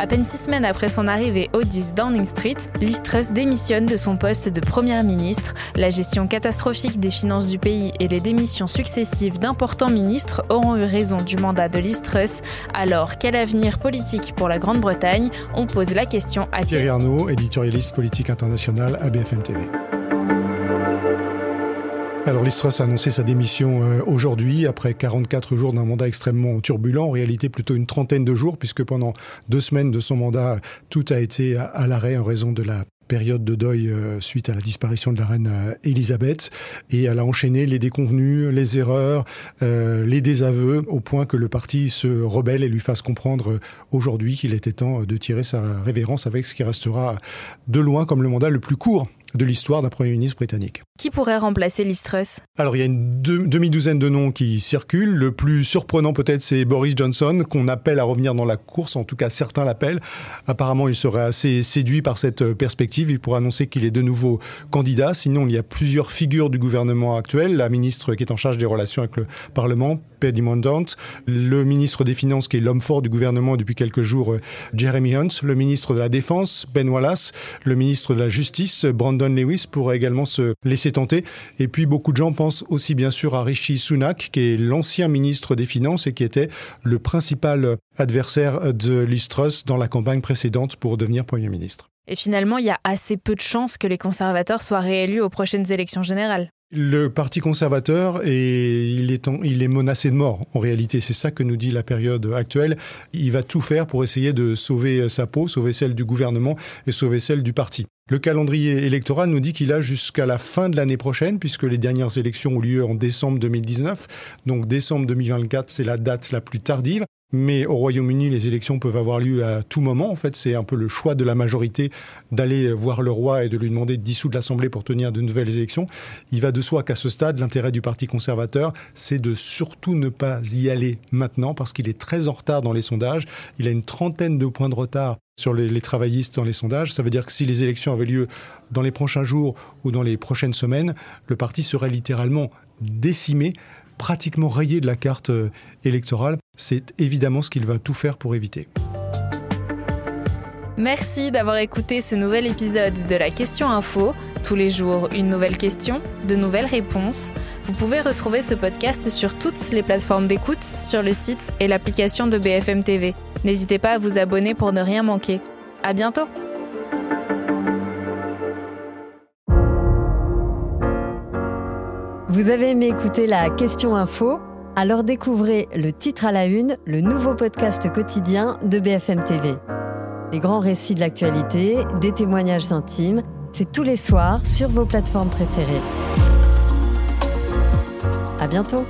À peine six semaines après son arrivée au 10 Downing Street, Liz Truss démissionne de son poste de première ministre. La gestion catastrophique des finances du pays et les démissions successives d'importants ministres auront eu raison du mandat de Liz Truss. Alors, quel avenir politique pour la Grande-Bretagne? On pose la question à Thierry Arnaud, éditorialiste politique international à BFM TV. Alors Listros a annoncé sa démission euh, aujourd'hui, après 44 jours d'un mandat extrêmement turbulent, en réalité plutôt une trentaine de jours, puisque pendant deux semaines de son mandat, tout a été à l'arrêt en raison de la période de deuil euh, suite à la disparition de la reine euh, Elisabeth et elle a enchaîné les déconvenus, les erreurs, les désaveux au point que le parti se rebelle et lui fasse comprendre aujourd'hui qu'il était temps de tirer sa révérence avec ce qui restera de loin comme le mandat le plus court de l'histoire d'un Premier ministre britannique. Qui pourrait remplacer Liz Alors il y a une demi-douzaine de noms qui circulent. Le plus surprenant peut-être c'est Boris Johnson qu'on appelle à revenir dans la course, en tout cas certains l'appellent. Apparemment il serait assez séduit par cette perspective, il pourrait annoncer qu'il est de nouveau candidat. Sinon il y a plusieurs figures du gouvernement actuel, la ministre qui est en charge des relations avec le Parlement, Paddy Mordaunt, le ministre des Finances qui est l'homme fort du gouvernement depuis quelques jours, Jeremy Hunt, le ministre de la Défense, Ben Wallace, le ministre de la Justice, Brandon Lewis pourrait également se laisser tenté. Et puis beaucoup de gens pensent aussi bien sûr à Rishi Sunak, qui est l'ancien ministre des Finances et qui était le principal adversaire de Liz Truss dans la campagne précédente pour devenir Premier ministre. Et finalement, il y a assez peu de chances que les conservateurs soient réélus aux prochaines élections générales. Le Parti conservateur, et il, est il est menacé de mort. En réalité, c'est ça que nous dit la période actuelle. Il va tout faire pour essayer de sauver sa peau, sauver celle du gouvernement et sauver celle du parti. Le calendrier électoral nous dit qu'il a jusqu'à la fin de l'année prochaine, puisque les dernières élections ont lieu en décembre 2019. Donc décembre 2024, c'est la date la plus tardive. Mais au Royaume-Uni, les élections peuvent avoir lieu à tout moment. En fait, c'est un peu le choix de la majorité d'aller voir le roi et de lui demander de dissoudre l'Assemblée pour tenir de nouvelles élections. Il va de soi qu'à ce stade, l'intérêt du Parti conservateur, c'est de surtout ne pas y aller maintenant parce qu'il est très en retard dans les sondages. Il a une trentaine de points de retard sur les, travaillistes dans les sondages. Ça veut dire que si les élections avaient lieu dans les prochains jours ou dans les prochaines semaines, le parti serait littéralement décimé, pratiquement rayé de la carte euh, électorale. C'est évidemment ce qu'il va tout faire pour éviter. Merci d'avoir écouté ce nouvel épisode de la Question Info. Tous les jours, une nouvelle question, de nouvelles réponses. Vous pouvez retrouver ce podcast sur toutes les plateformes d'écoute, sur le site et l'application de BFM TV. N'hésitez pas à vous abonner pour ne rien manquer. À bientôt! Vous avez aimé écouter la Question Info? Alors découvrez le titre à la une, le nouveau podcast quotidien de BFM TV. Les grands récits de l'actualité, des témoignages intimes, c'est tous les soirs sur vos plateformes préférées. À bientôt!